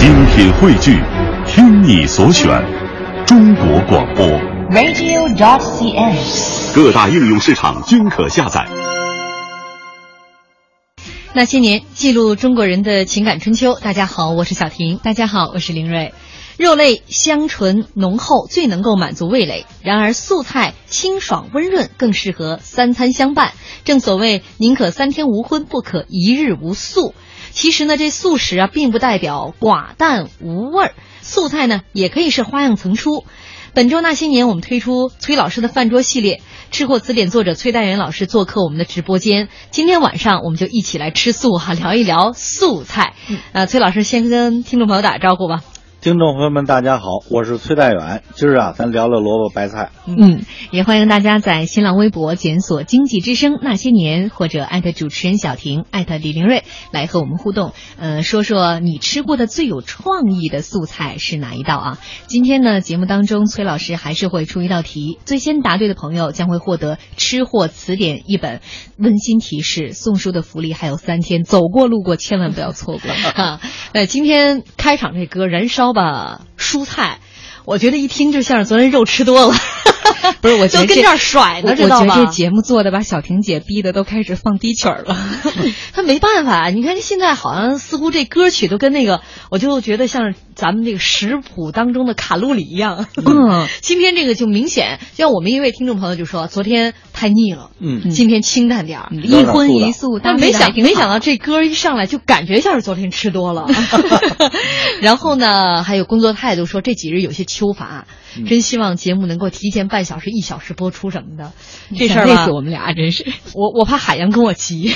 精品汇聚，听你所选，中国广播。radio.cn。各大应用市场均可下载。那些年，记录中国人的情感春秋。大家好，我是小婷。大家好，我是林睿。肉类香醇浓厚，最能够满足味蕾。然而，素菜清爽温润，更适合三餐相伴。正所谓“宁可三天无荤，不可一日无素”。其实呢，这素食啊，并不代表寡淡无味儿。素菜呢，也可以是花样层出。本周那些年，我们推出崔老师的饭桌系列，吃货词典作者崔代元老师做客我们的直播间。今天晚上，我们就一起来吃素哈，聊一聊素菜。呃，崔老师先跟听众朋友打个招呼吧。听众朋友们，大家好，我是崔代远。今儿啊，咱聊聊萝卜白菜。嗯，也欢迎大家在新浪微博检索“经济之声那些年”或者艾特主持人小婷、艾特李玲瑞来和我们互动。呃，说说你吃过的最有创意的素菜是哪一道啊？今天呢，节目当中崔老师还是会出一道题，最先答对的朋友将会获得《吃货词典》一本。温馨提示：送书的福利还有三天，走过路过千万不要错过啊！呃，今天开场这歌《燃烧吧蔬菜》，我觉得一听就像是昨天肉吃多了。不是，我觉得跟这儿甩呢，知道吗？我觉得这节目做的把小婷姐逼的都开始放低曲儿了。他没办法，你看现在好像似乎这歌曲都跟那个，我就觉得像咱们这个食谱当中的卡路里一样。嗯，今天这个就明显，像我们一位听众朋友就说，昨天太腻了，嗯，今天清淡点儿，一荤一素。但没想没想到这歌一上来就感觉像是昨天吃多了。然后呢，还有工作态度说这几日有些秋乏。真希望节目能够提前半小时、一小时播出什么的，这事儿累死我们俩，真是。我我怕海洋跟我急。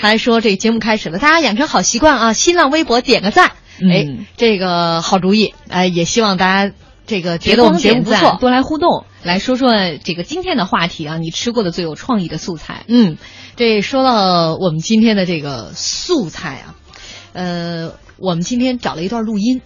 他还说这节目开始了，大家养成好习惯啊，新浪微博点个赞，哎，嗯、这个好主意。哎，也希望大家这个觉得我们节目不错，多来互动，来说说这个今天的话题啊，你吃过的最有创意的素菜。嗯，这说到我们今天的这个素菜啊，呃，我们今天找了一段录音。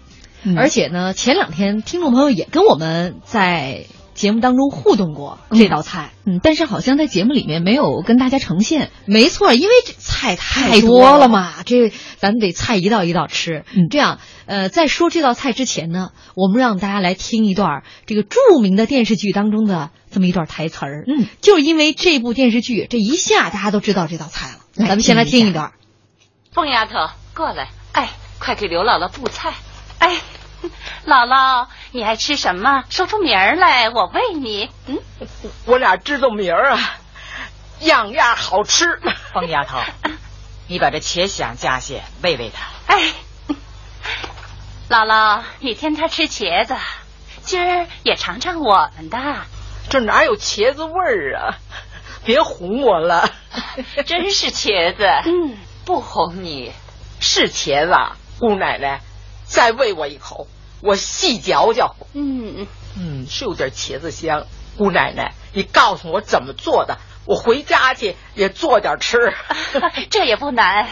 嗯、而且呢，前两天听众朋友也跟我们在节目当中互动过这道菜，嗯，但是好像在节目里面没有跟大家呈现。没错，因为这菜太多了嘛，这咱们得菜一道一道吃。嗯，这样，呃，在说这道菜之前呢，我们让大家来听一段这个著名的电视剧当中的这么一段台词儿。嗯，就是因为这部电视剧，这一下大家都知道这道菜了。咱们先来听一段。凤丫头，过来，哎，快给刘姥姥布菜。哎，姥姥，你爱吃什么？说出名儿来，我喂你。嗯，我俩知道名儿啊，样样好吃。疯丫头，你把这茄想夹些喂喂他。哎，姥姥，你天天吃茄子，今儿也尝尝我们的。这哪有茄子味儿啊？别哄我了。真是茄子。嗯，不哄你，是茄子啊，姑奶奶。再喂我一口，我细嚼嚼。嗯嗯嗯，是有点茄子香。姑奶奶，你告诉我怎么做的，我回家去也做点吃。这也不难，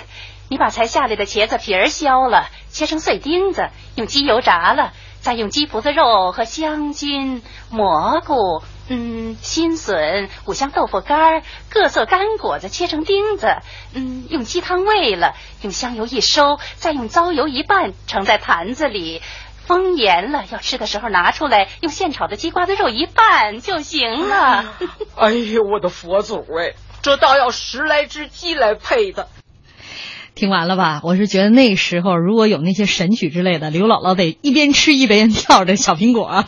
你把才下来的茄子皮儿削了，切成碎丁子，用鸡油炸了，再用鸡脯子肉和香菌、蘑菇、嗯新笋、五香豆腐干、各色干果子切成丁子，嗯用鸡汤煨了，用香油一收，再用糟油一拌，盛在坛子里。封严了，要吃的时候拿出来，用现炒的鸡瓜子肉一拌就行了。哎呦，我的佛祖哎，这倒要十来只鸡来配的。听完了吧？我是觉得那时候如果有那些神曲之类的，刘姥姥得一边吃一边跳着小苹果。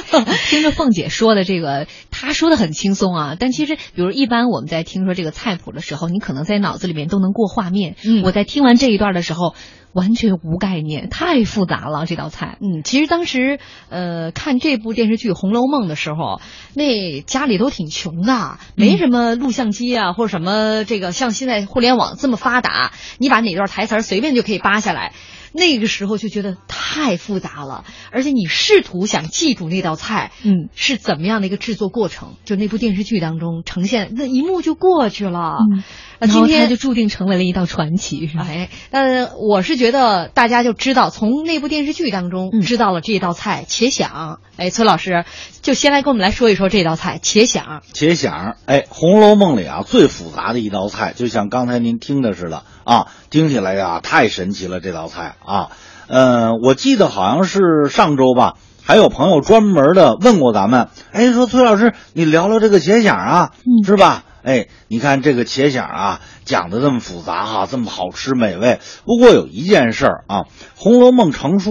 听着凤姐说的这个，她说的很轻松啊，但其实，比如一般我们在听说这个菜谱的时候，你可能在脑子里面都能过画面。嗯，我在听完这一段的时候。完全无概念，太复杂了这道菜。嗯，其实当时呃看这部电视剧《红楼梦》的时候，那家里都挺穷的，没什么录像机啊，或者什么这个像现在互联网这么发达，你把哪段台词随便就可以扒下来。那个时候就觉得太复杂了，而且你试图想记住那道菜，嗯，是怎么样的一个制作过程？就那部电视剧当中呈现，那一幕就过去了。嗯，那今天就注定成为了一道传奇，是吧？哎，呃，我是觉得大家就知道，从那部电视剧当中知道了这道菜茄想。哎，崔老师就先来跟我们来说一说这道菜茄想。茄想，哎，《红楼梦》里啊最复杂的一道菜，就像刚才您听的似的啊，听起来呀太神奇了这道菜啊。呃，我记得好像是上周吧，还有朋友专门的问过咱们，哎，说崔老师，你聊聊这个茄想啊，嗯是吧？哎，你看这个茄想啊，讲的这么复杂哈、这么好吃美味。不过有一件事儿啊，《红楼梦》成书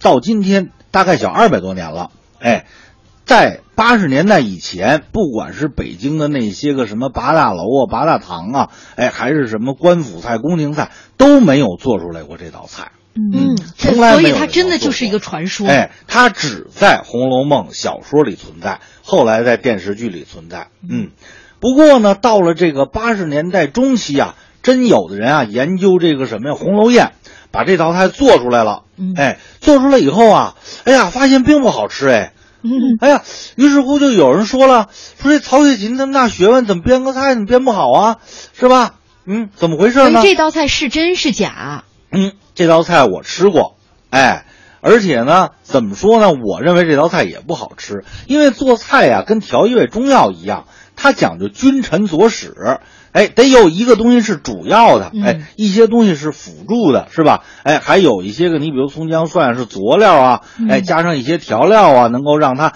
到今天大概小二百多年了，哎，在八十年代以前，不管是北京的那些个什么八大楼啊、八大堂啊，哎，还是什么官府菜、宫廷菜，都没有做出来过这道菜。嗯，从来没有所以它真的就是一个传说。哎，它只在《红楼梦》小说里存在，后来在电视剧里存在。嗯，不过呢，到了这个八十年代中期啊，真有的人啊研究这个什么呀《红楼宴》，把这道菜做出来了。嗯哎，做出来以后啊，哎呀，发现并不好吃哎。嗯，哎呀，于是乎就有人说了，说这曹雪芹这么大学问，怎么编个菜怎么编不好啊？是吧？嗯，怎么回事呢？这道菜是真是假？嗯，这道菜我吃过，哎，而且呢，怎么说呢？我认为这道菜也不好吃，因为做菜呀、跟调一味中药一样，它讲究君臣佐使，哎，得有一个东西是主要的，嗯哎，一些东西是辅助的，是吧？哎，还有一些个，你比如葱姜蒜是佐料啊，哎，加上一些调料啊，能够让它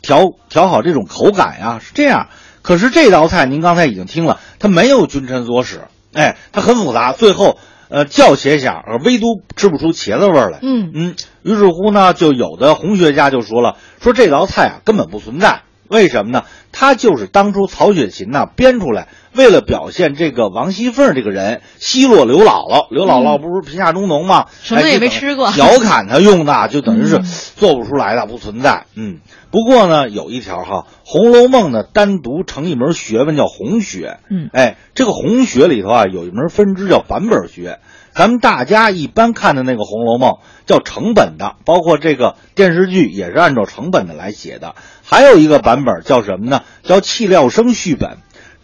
调调好这种口感呀、是这样。可是这道菜您刚才已经听了，它没有君臣佐使，哎，它很复杂，最后呃叫茄想，而唯独吃不出茄子味儿来。嗯嗯，于是乎呢，就有的红学家就说了，说这道菜啊根本不存在。为什么呢？他就是当初曹雪芹呐编出来，为了表现这个王熙凤这个人奚落刘姥姥。刘姥姥不是贫下中农吗？嗯什么也没吃过调侃他用的，就等于是嗯做不出来的，不存在。嗯，不过呢，有一条哈，《红楼梦》呢单独成一门学问叫红学。嗯哎，这个红学里头啊有一门分支叫版本学。咱们大家一般看的那个《红楼梦》叫成本的，包括这个电视剧也是按照成本的来写的。还有一个版本叫什么呢？叫气料生续本。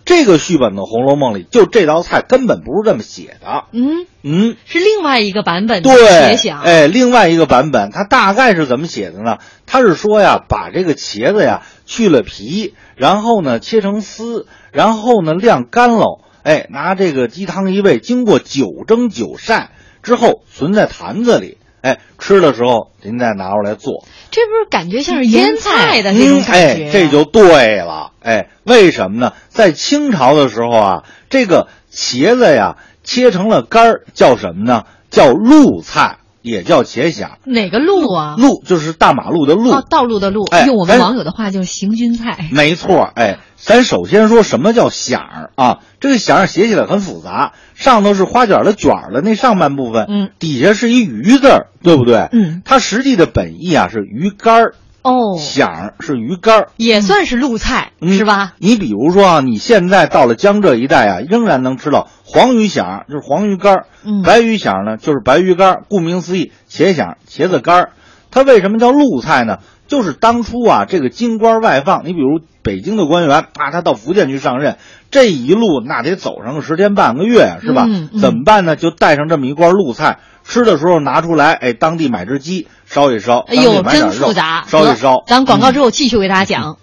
这个续本的《红楼梦》里，就这道菜根本不是这么写的。嗯，嗯，是另外一个版本的对。哎，另外一个版本，它大概是怎么写的呢？它是说呀，把这个茄子呀去了皮，然后呢切成丝，然后呢晾干喽，哎，拿这个鸡汤一煨，经过九蒸九晒之后，存在坛子里，哎，吃的时候您再拿出来做。这不是感觉像是腌菜的那种嗯，感觉、啊哎，这就对了。哎，为什么呢？在清朝的时候啊，这个茄子呀切成了干儿，叫什么呢？叫入菜，也叫茄想。哪个路啊？路就是大马路的路。哦，道路的路。哎用我们网友的话就是行军菜。没错，哎，咱首先说什么叫响儿啊？这个响儿写起来很复杂，上头是花卷的卷儿的那上半部分，嗯，底下是一鱼字儿，对不对？嗯，它实际的本意啊是鱼干儿，哦，响儿是鱼干儿。也算是露菜、嗯是吧？你比如说啊，你现在到了江浙一带啊，仍然能吃到黄鱼响，就是黄鱼干儿；嗯白鱼响呢，就是白鱼干儿。顾名思义，茄响、茄子干儿。它为什么叫露菜呢？就是当初啊，这个京官外放，你比如北京的官员啊，他到福建去上任，这一路那得走上个十天半个月啊，是吧？嗯嗯怎么办呢？就带上这么一罐陆菜，吃的时候拿出来，哎，当地买只鸡烧一烧，哎呦，真复杂。烧一烧。咱广告之后继续为大家讲。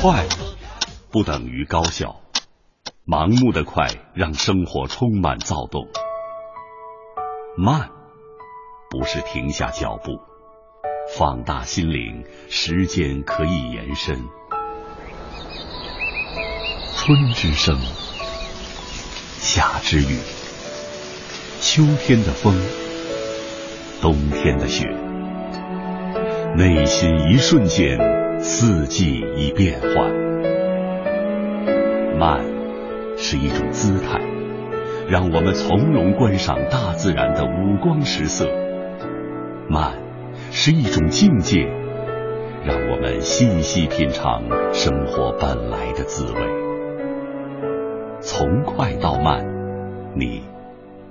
快不等于高效，盲目的快让生活充满躁动。慢不是停下脚步，放大心灵，时间可以延伸。春之声，夏之雨，秋天的风，冬天的雪，内心一瞬间，四季已变换。慢是一种姿态，让我们从容观赏大自然的五光十色；慢是一种境界，让我们细细品尝生活本来的滋味。从快到慢，你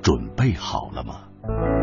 准备好了吗？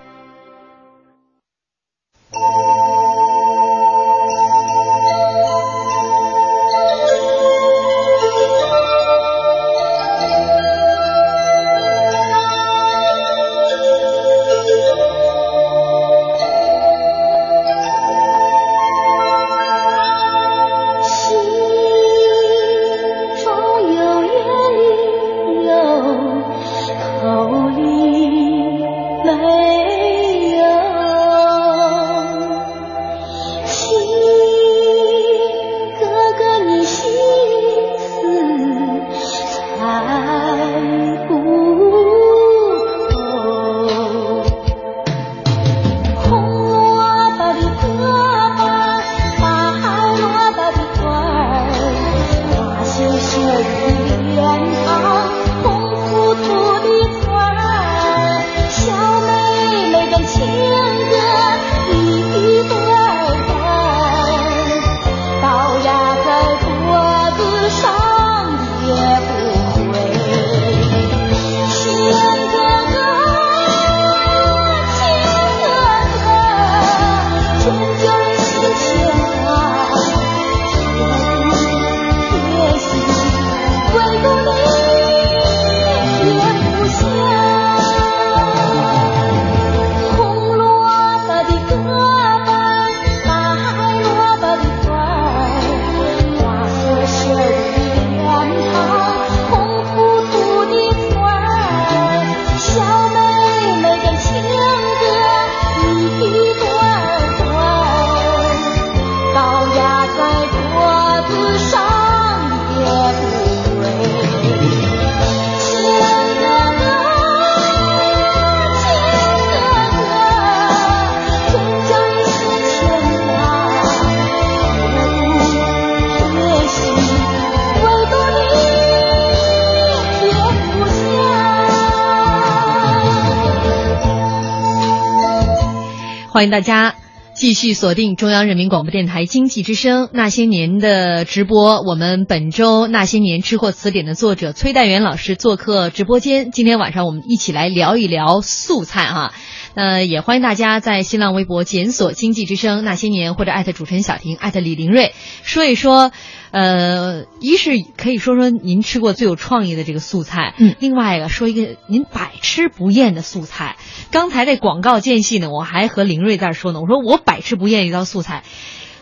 欢迎大家。继续锁定中央人民广播电台经济之声《那些年》的直播。我们本周《那些年吃货词典》的作者崔代元老师做客直播间。今天晚上我们一起来聊一聊素菜哈。呃，也欢迎大家在新浪微博检索“经济之声那些年”或者艾特主持人小婷、艾特李林瑞，说一说。呃，一是可以说说您吃过最有创意的这个素菜，嗯，另外一个说一个您百吃不厌的素菜。刚才这广告间隙呢，我还和林瑞在说呢，我说我百吃不厌一道素菜，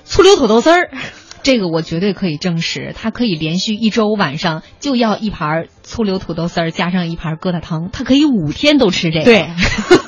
醋溜土豆丝儿。这个我绝对可以证实，他可以连续一周晚上就要一盘醋溜土豆丝儿，加上一盘疙瘩汤，他可以五天都吃这个。对，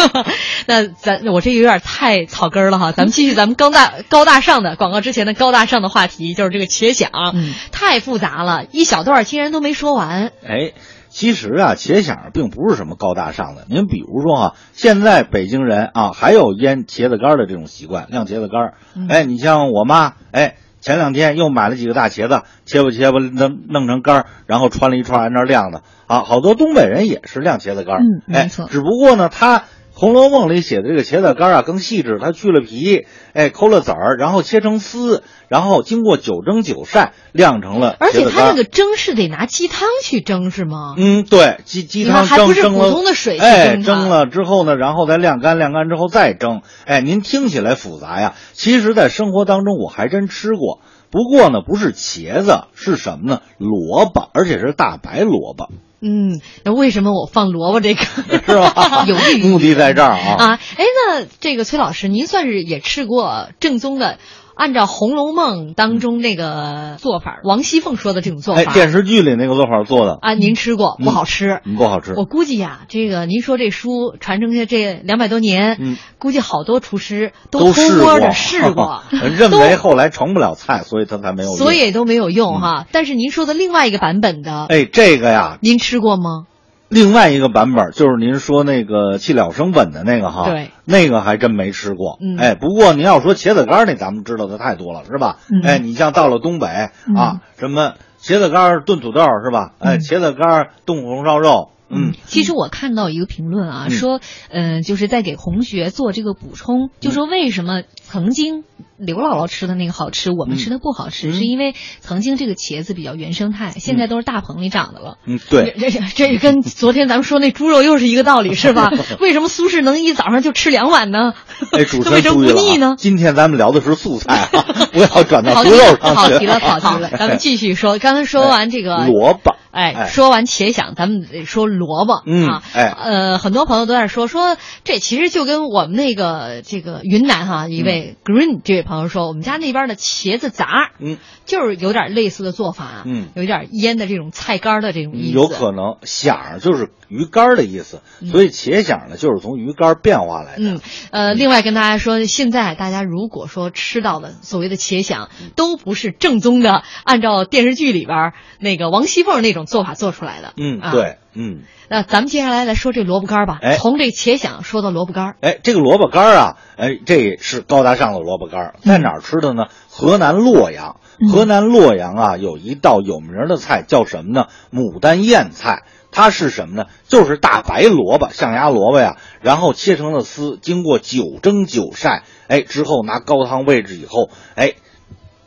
那咱我这有点太草根了哈，咱们继续咱们高大高大上的广告之前的高大上的话题，就是这个茄想，嗯，太复杂了，一小段竟然都没说完。哎，其实啊，茄想并不是什么高大上的。您比如说啊，现在北京人啊，还有腌茄子干的这种习惯，晾茄子干儿。哎，你像我妈，哎。前两天又买了几个大茄子，切吧切吧，弄弄成干儿，然后穿了一串在那晾的啊。好多东北人也是晾茄子干儿，嗯，没错。只不过呢，他《红楼梦》里写的这个茄子干啊更细致，它去了皮，哎，抠了籽儿，然后切成丝，然后经过九蒸九晒晾成了。而且它那个蒸是得拿鸡汤去蒸是吗？嗯，对，鸡鸡汤还不是普通的水哎，蒸了之后呢，然后再晾干，晾干之后再蒸。哎，您听起来复杂呀，其实，在生活当中我还真吃过。不过呢，不是茄子，是什么呢？萝卜，而且是大白萝卜。嗯，那为什么我放萝卜这个是吧？有 目的在这儿啊啊！哎，那这个崔老师，您算是也吃过正宗的。按照《红楼梦》当中那个做法，王熙凤说的这种做法，哎，电视剧里那个做法做的啊，您吃过不好吃？不好吃。我估计呀，这个您说这书传承下这两百多年，嗯，估计好多厨师都偷摸的试过，认为后来成不了菜，所以他才没有，所以都没有用哈。但是您说的另外一个版本的，哎，这个呀，您吃过吗？另外一个版本就是您说那个气了生粉的那个哈，对，那个还真没吃过。嗯，哎，不过您要说茄子干那，咱们知道的太多了，是吧？哎，你像到了东北啊，什么茄子干炖土豆是吧？哎，茄子干炖红烧肉。嗯，其实我看到一个评论啊，说，嗯，就是在给红学做这个补充，就说为什么曾经刘姥姥吃的那个好吃，我们吃的不好吃，是因为曾经这个茄子比较原生态，现在都是大棚里长的了。嗯，对，这这跟昨天咱们说那猪肉又是一个道理，是吧？为什么苏轼能一早上就吃两碗呢？哎，主持人 不腻呢？今天咱们聊的是素菜，不要转到猪肉上去。跑题了，跑题了，咱们继续说。刚才说完这个萝卜，哎，说完茄想，咱们得说。萝卜啊，哎，呃，很多朋友都在说说，这其实就跟我们那个这个云南哈一位 Green 这位朋友说，我们家那边的茄子杂，嗯，就是有点类似的做法，嗯，有点腌的这种菜干的这种意思，有可能响就是鱼干的意思，所以茄响呢就是从鱼干变化来的。嗯，呃，另外跟大家说，现在大家如果说吃到的所谓的茄响，都不是正宗的，按照电视剧里边那个王熙凤那种做法做出来的。嗯，对，嗯。那咱们接下来来说这萝卜干吧。哎，从这茄想说到萝卜干。哎，这个萝卜干啊，哎，这是高大上的萝卜干，在哪儿吃的呢？河南洛阳。河南洛阳啊，有一道有名的菜叫什么呢？牡丹燕菜。它是什么呢？就是大白萝卜，象牙萝卜呀，然后切成了丝，经过九蒸九晒，哎，之后拿高汤煨制以后，哎，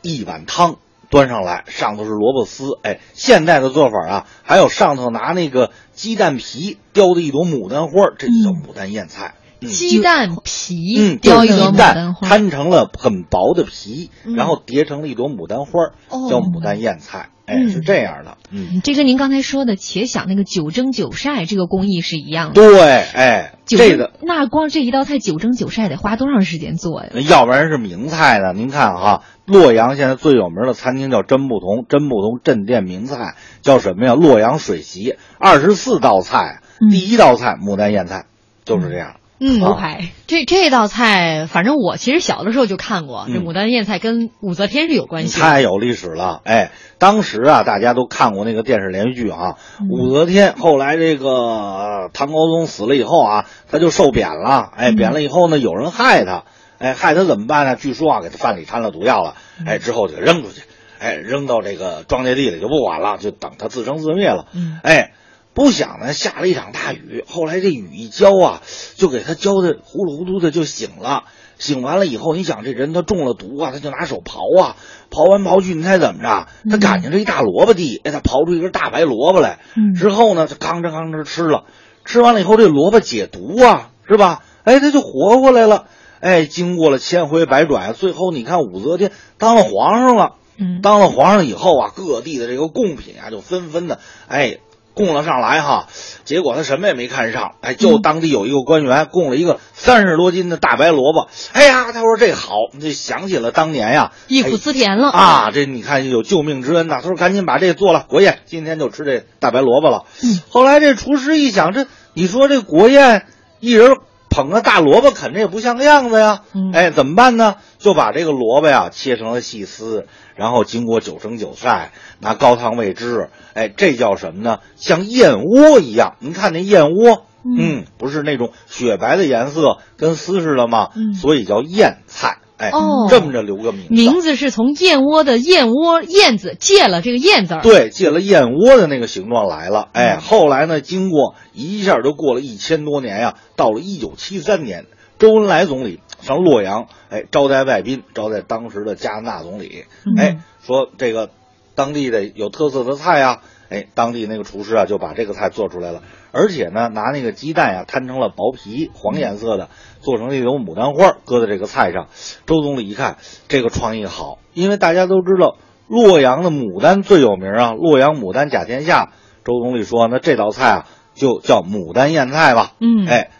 一碗汤。端上来，上头是萝卜丝，哎，现在的做法啊，还有上头拿那个鸡蛋皮雕的一朵牡丹花，这就叫牡丹燕菜。鸡蛋皮，嗯，雕一朵牡丹花，摊成了很薄的皮，然后叠成了一朵牡丹花，叫牡丹燕菜。哎，是这样的。嗯，这跟您刚才说的且想那个九蒸九晒这个工艺是一样的。对，哎，这个那光这一道菜九蒸九晒得花多长时间做呀？要不然是名菜呢。您看哈，洛阳现在最有名的餐厅叫真不同，真不同镇店名菜叫什么呀？洛阳水席，二十四道菜，第一道菜牡丹燕菜，就是这样。嗯，牛排这这道菜，反正我其实小的时候就看过。这牡丹燕菜跟武则天是有关系，太有历史了。哎，当时啊，大家都看过那个电视连续剧啊。武则天后来这个唐高宗死了以后啊，他就受贬了。哎，贬了以后呢，有人害他，哎，害他怎么办呢？据说啊，给他饭里掺了毒药了。哎，之后就扔出去，哎，扔到这个庄稼地里就不管了，就等他自生自灭了。哎。不想呢，下了一场大雨。后来这雨一浇啊，就给他浇的糊里糊涂的就醒了。醒完了以后，你想这人他中了毒啊，他就拿手刨啊，刨完刨去，你猜怎么着？他赶上这一大萝卜地，哎，他刨出一根大白萝卜来。之后呢，他吭哧吭哧吃了，吃完了以后，这萝卜解毒啊，是吧？哎，他就活过来了。哎，经过了千回百转，最后你看武则天当了皇上了。嗯，当了皇上以后啊，各地的这个贡品啊，就纷纷的哎供了上来哈。结果他什么也没看上，哎，就当地有一个官员供了一个三十多斤的大白萝卜。哎呀，他说这好，这想起了当年呀，忆苦思甜了啊。这你看有救命之恩呐。他说赶紧把这做了国宴，今天就吃这大白萝卜了。嗯，后来这厨师一想，这你说这国宴一人。捧个大萝卜啃着也不像个样子呀，哎，怎么办呢？就把这个萝卜呀切成了细丝，然后经过九蒸九晒，拿高汤喂汁，哎，这叫什么呢？像燕窝一样。您看那燕窝，嗯，不是那种雪白的颜色，跟丝似的吗？嗯，所以叫燕菜。哎，哦，这么着留个名字，名字是从燕窝的燕窝燕子借了这个燕字儿。对，借了燕窝的那个形状来了。哎，后来呢，经过一下就过了一千多年呀，到了一九七三年，周恩来总理上洛阳，哎，招待外宾，招待当时的加拿大总理，哎，说这个当地的有特色的菜呀，哎，当地那个厨师啊就把这个菜做出来了，而且呢，拿那个鸡蛋呀摊成了薄皮，黄颜色的。做成那种牡丹花，搁在这个菜上。周总理一看，这个创意好，因为大家都知道洛阳的牡丹最有名啊，洛阳牡丹甲天下。周总理说，那这道菜啊，就叫牡丹燕菜吧。嗯，哎，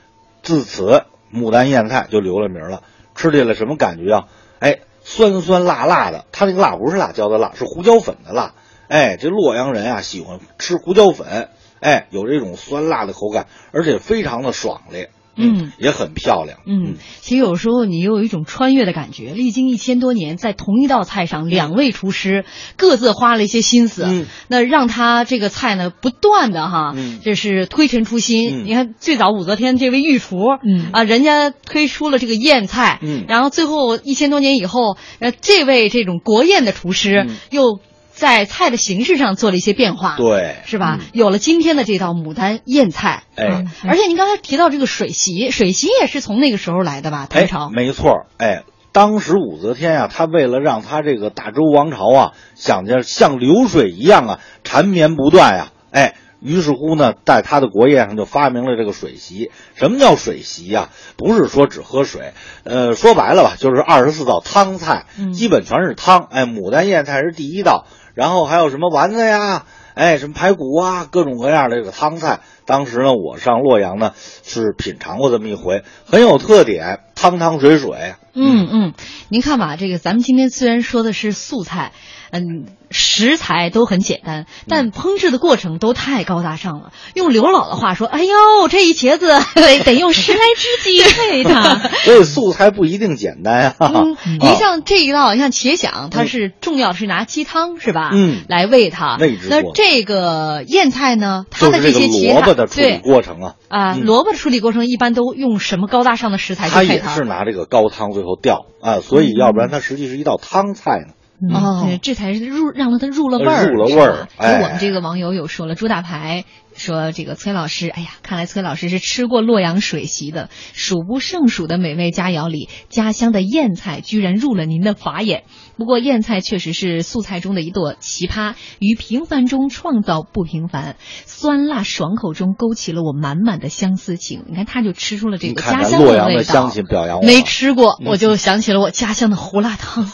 自此牡丹燕菜就留了名了。吃起来什么感觉啊？哎，酸酸辣辣的。它那个辣不是辣椒的辣，是胡椒粉的辣。哎，这洛阳人啊喜欢吃胡椒粉，哎，有这种酸辣的口感，而且非常的爽利。嗯，也很漂亮。嗯，其实有时候你又有一种穿越的感觉，历经一千多年，在同一道菜上，两位厨师各自花了一些心思，嗯，那让他这个菜呢不断的哈，嗯，这是推陈出新。嗯，你看最早武则天这位御厨，嗯啊，人家推出了这个宴菜，嗯，然后最后一千多年以后，呃，这位这种国宴的厨师又。在菜的形式上做了一些变化，对，是吧？有了今天的这道牡丹燕菜，哎，而且您刚才提到这个水席，水席也是从那个时候来的吧？唐朝，没错，哎，当时武则天啊，她为了让她这个大周王朝啊，想着像流水一样啊，缠绵不断呀，哎，于是乎呢，在她的国宴上就发明了这个水席。什么叫水席呀？不是说只喝水，呃，说白了吧，就是二十四道汤菜，基本全是汤。哎，牡丹燕菜是第一道。然后还有什么丸子呀，哎，什么排骨啊，各种各样的这个汤菜。当时呢，我上洛阳呢，是品尝过这么一回，很有特点，汤汤水水。嗯嗯，您看吧，这个咱们今天虽然说的是素菜，嗯，食材都很简单，但烹制的过程都太高大上了。用刘老的话说，哎呦，这一茄子 得用十来只鸡 配它。所以素菜不一定简单啊。嗯，您像这一道，像茄想，它是重要是拿鸡汤是吧？嗯，来喂它。喂那这个燕菜呢？它的这些萝卜的处理过程啊。啊，萝卜的处理过程一般都用什么高大上的食材去配它？它也是拿这个高汤最后掉啊，所以要不然它实际是一道汤菜呢。哦，这才是入让它入了味儿，入了味儿。哎，我们这个网友有说了，朱大牌说这个崔老师，哎呀，看来崔老师是吃过洛阳水席的，数不胜数的美味佳肴里，家乡的燕菜居然入了您的法眼。不过燕菜确实是素菜中的一朵奇葩，于平凡中创造不平凡，酸辣爽口中勾起了我满满的相思情。你看，他就吃出了这个家乡的味道。乡亲表扬我，没吃过，我就想起了我家乡的胡辣汤。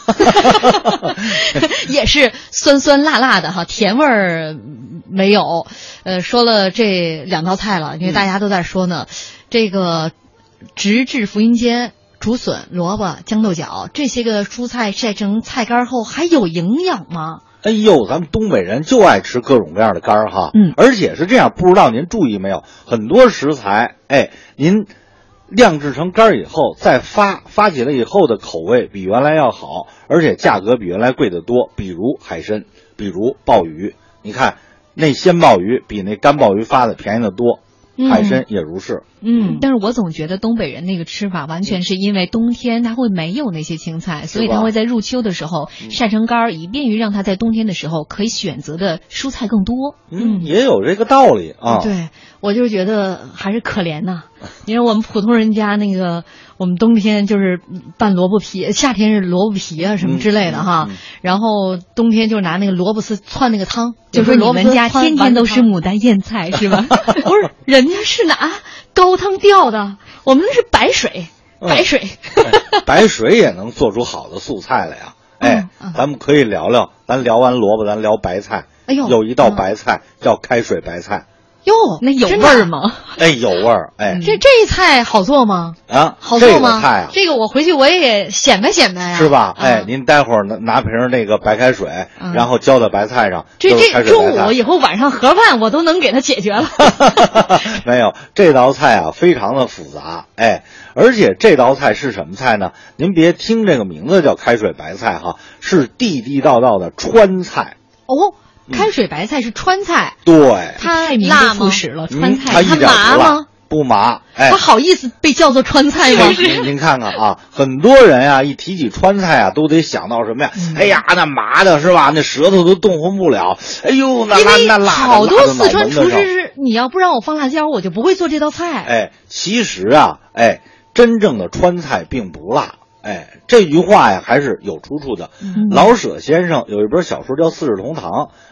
也是酸酸辣辣的哈，甜味儿没有。呃，说了这两道菜了，因为大家都在说呢，这个直至福音间竹笋、萝卜、豇豆角这些个蔬菜晒成菜干后还有营养吗？哎呦，咱们东北人就爱吃各种各样的干儿哈，嗯，而且是这样，不知道您注意没有，很多食材，哎，您。晾制成干儿以后，再发发起来以后的口味比原来要好，而且价格比原来贵得多。比如海参，比如鲍鱼，你看那鲜鲍鱼比那干鲍鱼发的便宜的多。海参也如是。嗯，但是我总觉得东北人那个吃法完全是因为冬天他会没有那些青菜，所以他会在入秋的时候晒成干儿，以便于让他在冬天的时候可以选择的蔬菜更多。嗯，也有这个道理啊。对，我就是觉得还是可怜呐，因为我们普通人家那个，我们冬天就是拌萝卜皮，夏天是萝卜皮啊什么之类的哈，然后冬天就拿那个萝卜丝汆那个汤，就说你们家天天都是牡丹燕菜是吧？不是，人家是拿高汤吊的，我们那是白水，白水，白水也能做出好的素菜来呀。哎，咱们可以聊聊，咱聊完萝卜，咱聊白菜。哎呦，有一道白菜叫开水白菜。哟，那有味儿吗？哎，有味儿。哎，这这菜好做吗？啊，好做吗？菜啊，这个我回去我也显摆显摆呀，是吧？哎，您待会儿拿拿瓶那个白开水，然后浇在白菜上。这这中午以后晚上盒饭我都能给它解决了。没有，这道菜啊非常的复杂，哎，而且这道菜是什么菜呢？您别听这个名字叫开水白菜哈，是地地道道的川菜。哦。开水白菜是川菜，对，它辣吗？食了川菜，它麻吗？不麻，哎，它好意思被叫做川菜吗？您您看看啊，很多人啊，一提起川菜啊，都得想到什么呀？哎呀，那麻的是吧？那舌头都动弹不了。哎呦，那辣那辣好多四川厨师是，你要不让我放辣椒，我就不会做这道菜。哎，其实啊，哎，真正的川菜并不辣。哎，这句话呀，还是有出处的。老舍先生有一本小说叫《四世同堂》，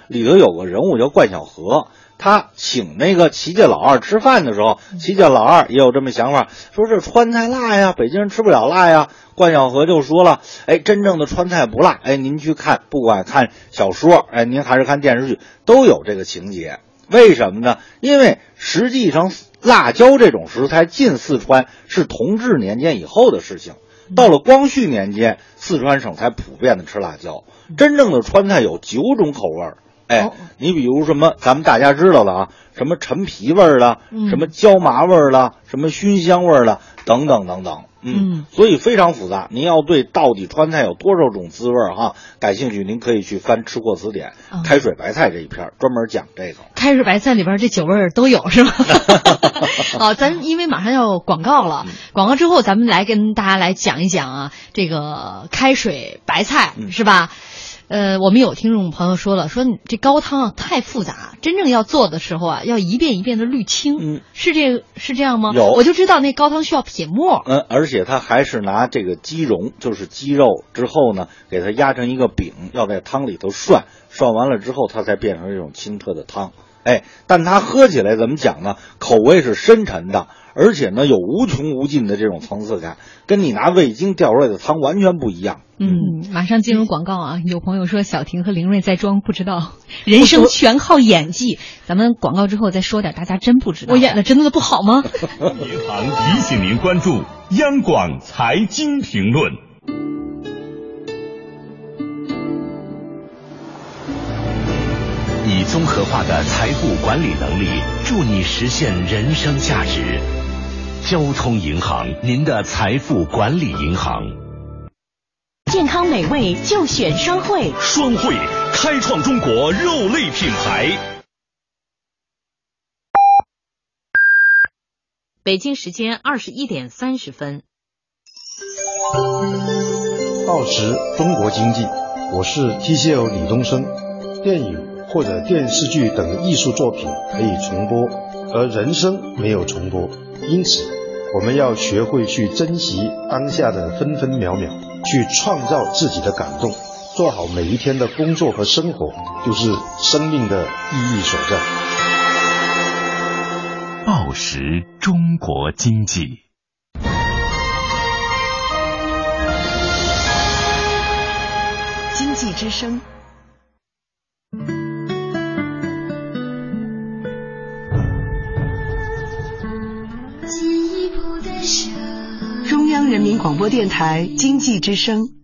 里头有个人物叫冠晓荷，他请那个齐家老二吃饭的时候，齐家老二也有这么想法，说这川菜辣呀，北京人吃不了辣呀。冠晓荷就说了，哎，真正的川菜不辣。哎，您去看，不管看小说，哎，您还是看电视剧，都有这个情节。为什么呢？因为实际上辣椒这种食材进四川是同治年间以后的事情。到了光绪年间，四川省才普遍的吃辣椒。真正的川菜有九种口味儿，哎，你比如什么，咱们大家知道的啊，什么陈皮味儿的，什么椒麻味儿的，什么熏香味儿的，等等等等。嗯，所以非常复杂。您要对到底川菜有多少种滋味儿哈感兴趣，您可以去翻《吃货词典》开水白菜这一篇，专门讲这个。开水白菜里边这酒味儿都有是吗？好，咱因为马上要广告了，广告之后咱们来跟大家来讲一讲啊，这个开水白菜是吧？呃，我们有听众朋友说了，说你这高汤啊太复杂，真正要做的时候啊，要一遍一遍的滤清，嗯，是这个是这样吗？有，我就知道那高汤需要撇沫，嗯，而且它还是拿这个鸡茸，就是鸡肉之后呢，给它压成一个饼，要在汤里头涮，涮完了之后，它才变成这种清澈的汤。哎，但它喝起来怎么讲呢？口味是深沉的。而且呢，有无穷无尽的这种层次感，跟你拿味精调出来的汤完全不一样。嗯，马上进入广告啊！有朋友说小婷和林睿在装不知道，人生全靠演技。咱们广告之后再说点，大家真不知道。我演的真的不好吗？银行提醒您关注央广财经评论。综合化的财富管理能力，助你实现人生价值。交通银行，您的财富管理银行。健康美味就选双汇，双汇开创中国肉类品牌。北京时间二十一点三十分。报时中国经济，我是 TCL 李东升。电影或者电视剧等艺术作品可以重播，而人生没有重播，因此。我们要学会去珍惜当下的分分秒秒，去创造自己的感动，做好每一天的工作和生活，就是生命的意义所在。报时中国经济，经济之声。中央人民广播电台经济之声。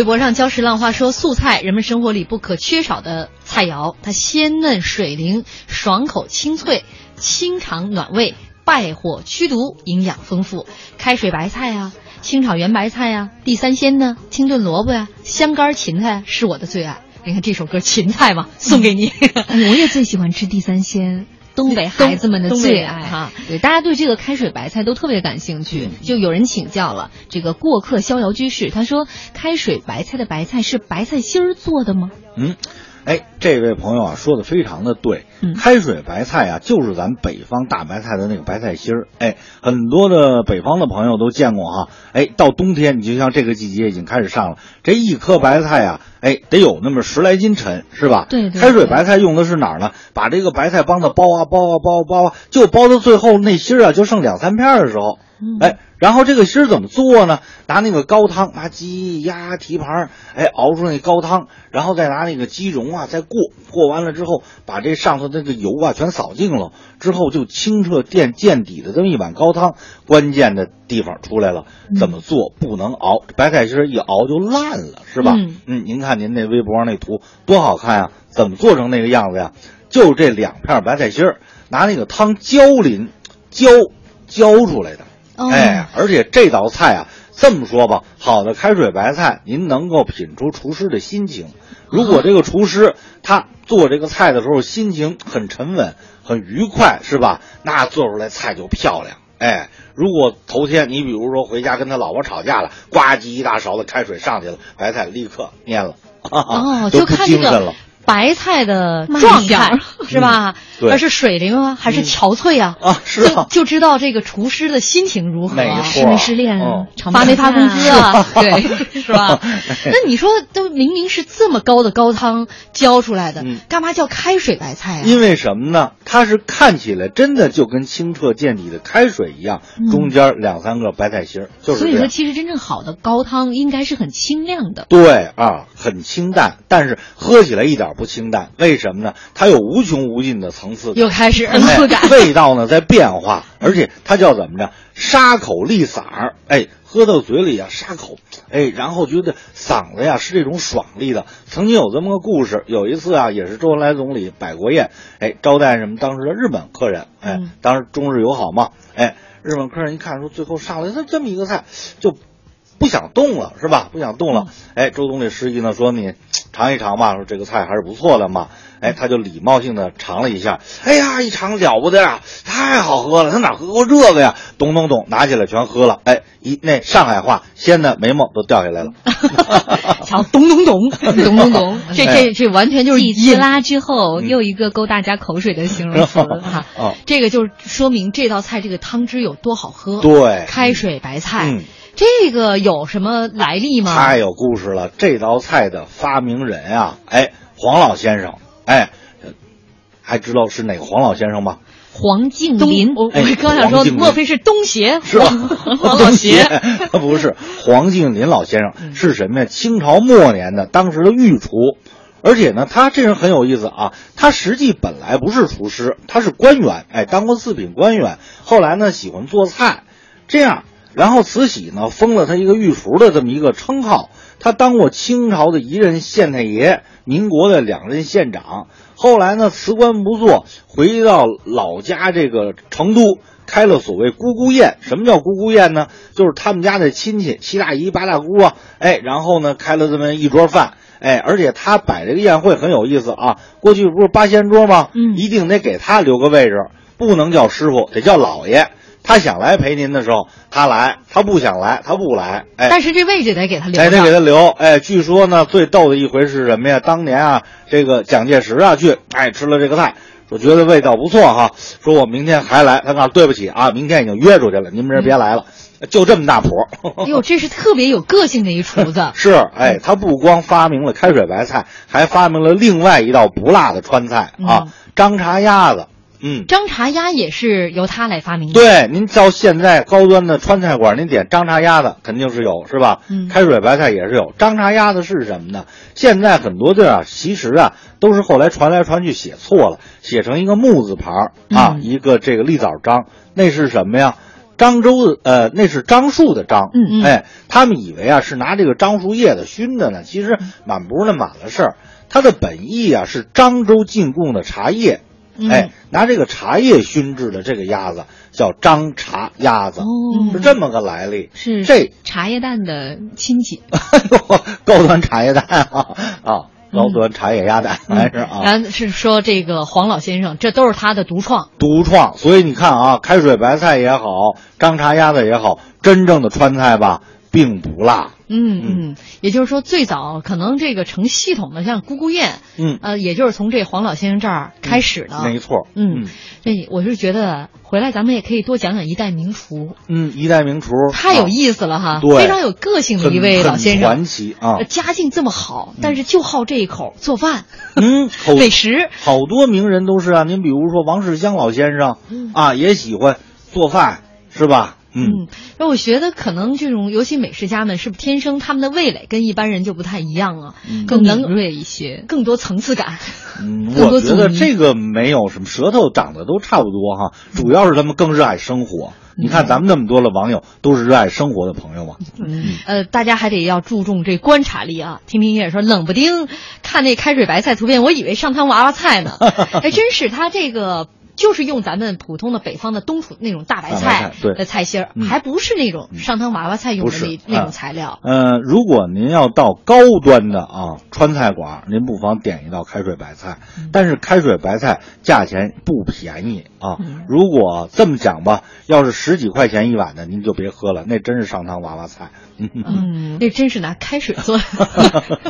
微博上，礁石浪花说，素菜人们生活里不可缺少的菜肴，它鲜嫩水灵，爽口清脆，清肠暖胃，败火驱毒，营养丰富。开水白菜啊，清炒圆白菜啊、地三鲜呢，清炖萝卜呀、香干芹菜是我的最爱。你看这首歌《芹菜》嘛，送给你。我也最喜欢吃地三鲜。东北孩子们的最爱哈，对，大家对这个开水白菜都特别感兴趣。就有人请教了这个过客逍遥居士，他说开水白菜的白菜是白菜心儿做的吗？嗯。哎，这位朋友啊，说的非常的对。嗯，开水白菜啊，就是咱北方大白菜的那个白菜心儿。哎，很多的北方的朋友都见过哈。哎，到冬天，你就像这个季节已经开始上了，这一颗白菜啊，哎，得有那么十来斤沉，是吧？对对。开水白菜用的是哪儿呢？把这个白菜帮它包啊包啊包啊包啊，就包到最后那心儿啊，就剩两三片的时候，哎。然后这个芯儿怎么做呢？拿那个高汤，拿鸡鸭蹄盘，哎，熬出那高汤，然后再拿那个鸡蓉啊，再过过完了之后，把这上头那个油啊全扫净了，之后就清澈见见底的这么一碗高汤。关键的地方出来了，怎么做？不能熬，白菜心一熬就烂了，是吧？嗯，您看您那微博上那图多好看啊！怎么做成那个样子呀？就这两片白菜心儿，拿那个汤浇淋，浇浇出来的。哎，而且这道菜啊，这么说吧，好的开水白菜，您能够品出厨师的心情。如果这个厨师他做这个菜的时候心情很沉稳、很愉快，是吧？那做出来菜就漂亮。哎，如果头天你比如说回家跟他老婆吵架了，呱唧一大勺子开水上去了，白菜立刻蔫了，哦，就看这个。白菜的状态是吧？而是水灵啊，还是憔悴啊？啊，是啊，就知道这个厨师的心情如何，失没失恋，发没发工资啊？对，是吧？那你说，都明明是这么高的高汤浇出来的，干嘛叫开水白菜啊？因为什么呢？它是看起来真的就跟清澈见底的开水一样，中间两三个白菜心儿，就是。所以说，其实真正好的高汤应该是很清亮的。对啊，很清淡，但是喝起来一点。不清淡，为什么呢？它有无穷无尽的层次，又开始味道呢在变化，而且它叫怎么着？沙口利嗓儿，哎，喝到嘴里呀沙口，哎，然后觉得嗓子呀是这种爽利的。曾经有这么个故事，有一次啊，也是周恩来总理摆国宴，哎，招待什么当时的日本客人，哎，当时中日友好嘛，哎，日本客人一看说，最后上来他这么一个菜，就。不想动了是吧？不想动了。哎，周总理示意呢，说你 尝一尝吧，说这个菜还是不错的嘛。哎，他就礼貌性的尝了一下。哎呀，一尝了不得呀，太好喝了！他哪喝过这个呀？咚咚咚，拿起来全喝了。哎，一那上海话，鲜的眉毛都掉下来了。瞧，咚咚咚，咚咚咚，这这这完全就是一滋拉之后又一个勾大家口水的形容词哈。这个就是说明这道菜这个汤汁有多好喝。对，开水白菜。这个有什么来历吗？太有故事了！这道菜的发明人啊，哎，黄老先生，哎，还知道是哪个黄老先生吗？黄敬林。我我刚想说，莫非是东邪？是吧？黄老邪？不是，黄敬林老先生是什么呀？清朝末年的当时的御厨，而且呢，他这人很有意思啊。他实际本来不是厨师，他是官员，哎，当过四品官员。后来呢，喜欢做菜，这样。然后慈禧呢封了他一个御厨的这么一个称号，他当过清朝的一任县太爷，民国的两任县长。后来呢辞官不做，回到老家这个成都，开了所谓姑姑宴。什么叫姑姑宴呢？就是他们家的亲戚七大姨八大姑啊，哎，然后呢开了这么一桌饭，哎，而且他摆这个宴会很有意思啊。过去不是八仙桌吗？嗯，一定得给他留个位置，不能叫师傅，得叫老爷。他想来陪您的时候，他来；他不想来，他不来。哎，但是这位置得给他留。哎，得给他留。哎，据说呢，最逗的一回是什么呀？当年啊，这个蒋介石啊去，哎，吃了这个菜，说觉得味道不错哈，说我明天还来。他告诉对不起啊，明天已经约出去了，您明儿别来了。就这么大谱。哟，这是特别有个性的一厨子。是，哎，他不光发明了开水白菜，还发明了另外一道不辣的川菜啊，张茶鸭子。嗯，张茶鸭也是由他来发明的。对，您到现在高端的川菜馆，您点张茶鸭子肯定是有，是吧？嗯开水白菜也是有。张茶鸭子是什么呢？现在很多地儿啊，其实啊都是后来传来传去写错了，写成一个木字旁儿啊，嗯一个这个立枣张，那是什么呀？漳州的呃，那是樟树的樟，嗯嗯哎，他们以为啊是拿这个樟树叶子熏的呢，其实满不是那满的事儿。它的本意啊是漳州进贡的茶叶，嗯哎，拿这个茶叶熏制的这个鸭子叫张茶鸭子，哦是这么个来历。是这茶叶蛋的亲戚。高端茶叶蛋啊啊，高端茶叶鸭蛋还是啊。然后是说这个黄老先生，这都是他的独创。独创，所以你看啊，开水白菜也好，张茶鸭子也好，真正的川菜吧，并不辣。嗯嗯，也就是说，最早可能这个成系统的，像姑姑宴，嗯。呃，也就是从这黄老先生这儿开始的。没错，嗯，这我是觉得回来咱们也可以多讲讲一代名厨，嗯，一代名厨太有意思了哈，对。非常有个性的一位老先生，很传奇啊。呃，家境这么好，但是就好这一口做饭，嗯，好美食，好多名人都是啊。您比如说王世襄老先生嗯。啊，也喜欢做饭，是吧？嗯，那我觉得可能这种，尤其美食家们，是不是天生他们的味蕾跟一般人就不太一样啊？更能敏锐一些，更多层次感。嗯，更 多我觉得这个没有什么，舌头长得都差不多哈，主要是他们更热爱生活。你看咱们那么多的网友都是热爱生活的朋友嘛。嗯，呃，大家还得要注重这观察力啊。听听也说，冷不丁看那开水白菜图片，我以为上汤娃娃菜呢，还 真是他这个。就是用咱们普通的北方的冬储那种大白菜的菜心儿，嗯还不是那种上汤娃娃菜用的那那啊种材料。呃，如果您要到高端的啊川菜馆，您不妨点一道开水白菜。嗯但是开水白菜价钱不便宜啊。如果这么讲吧，要是十几块钱一碗的，您就别喝了，那真是上汤娃娃菜。嗯，那真是拿开水做的。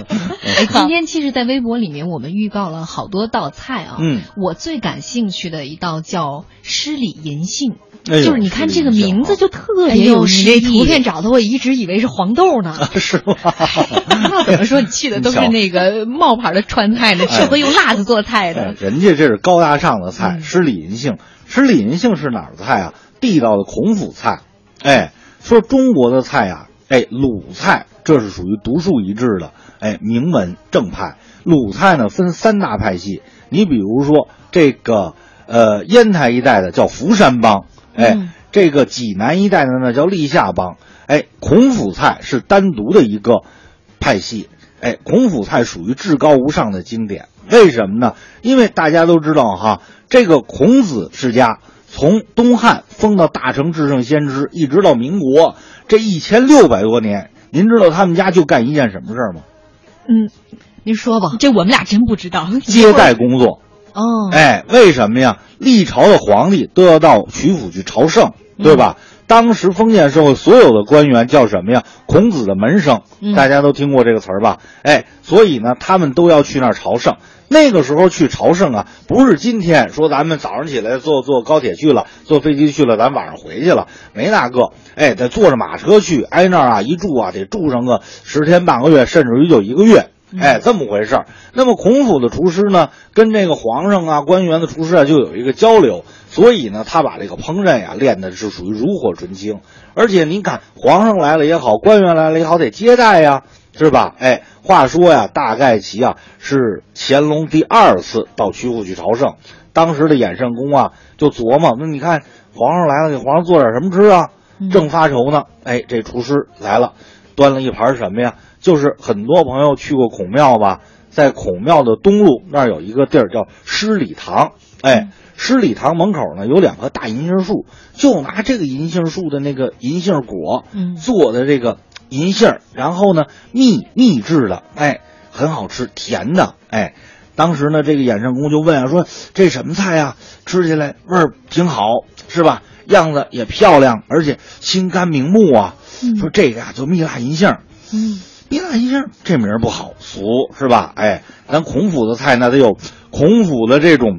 哎，今天其实，在微博里面我们预告了好多道菜啊。嗯，我最感兴趣的一道叫诗礼银杏，哎就是你看这个名字就特哎别有诗意。你这图片找的我一直以为是黄豆呢。是吗？那怎么说？你去的都是那个冒牌的川菜呢，适合用辣子做菜哎的。人家这是高大上的菜，嗯狮礼银杏。诗礼银杏是哪儿的菜啊？地道的孔府菜。哎，说中国的菜啊，哎，鲁菜这是属于独树一帜的，哎，名门正派。鲁菜呢分三大派系，你比如说这个呃烟台一带的叫福山帮，哎，嗯这个济南一带的呢叫历下帮，哎，孔府菜是单独的一个派系，哎，孔府菜属于至高无上的经典。为什么呢？因为大家都知道哈，这个孔子世家从东汉封到大成至圣先知，一直到民国这一千六百多年，您知道他们家就干一件什么事儿吗？嗯，您说吧。这我们俩真不知道。接待工作。哦，哎，为什么呀？历朝的皇帝都要到曲阜去朝圣，对吧？当时封建社会所有的官员叫什么呀？孔子的门生，嗯大家都听过这个词儿吧？哎，所以呢，他们都要去那儿朝圣。那个时候去朝圣啊，不是今天说咱们早上起来坐坐高铁去了，坐飞机去了，咱晚上回去了，没那个。哎，得坐着马车去，挨那儿啊一住啊，得住上个十天半个月，甚至于就一个月。哎，这么回事儿。那么孔府的厨师呢，跟这个皇上啊、官员的厨师啊就有一个交流，所以呢，他把这个烹饪呀练的是属于炉火纯青。而且您看，皇上来了也好，官员来了也好，得接待呀，是吧？哎，话说呀，大概其啊是乾隆第二次到曲阜去朝圣，当时的衍圣公啊就琢磨，那你看皇上来了，给皇上做点什么吃啊？正发愁呢，哎，这厨师来了，端了一盘什么呀？就是很多朋友去过孔庙吧，在孔庙的东路那儿有一个地儿叫诗礼堂，哎，诗礼堂门口呢有两棵大银杏树，就拿这个银杏树的那个银杏果，嗯做的这个银杏，然后呢秘秘制的，哎，很好吃，甜的，哎。当时呢，这个衍圣公就问啊，说这什么菜呀、吃起来味儿挺好，是吧？样子也漂亮，而且清甘明目啊。说这个啊，就蜜蜡银杏。嗯，蜜蜡银杏这名儿不好，俗是吧？哎，咱孔府的菜那得有孔府的这种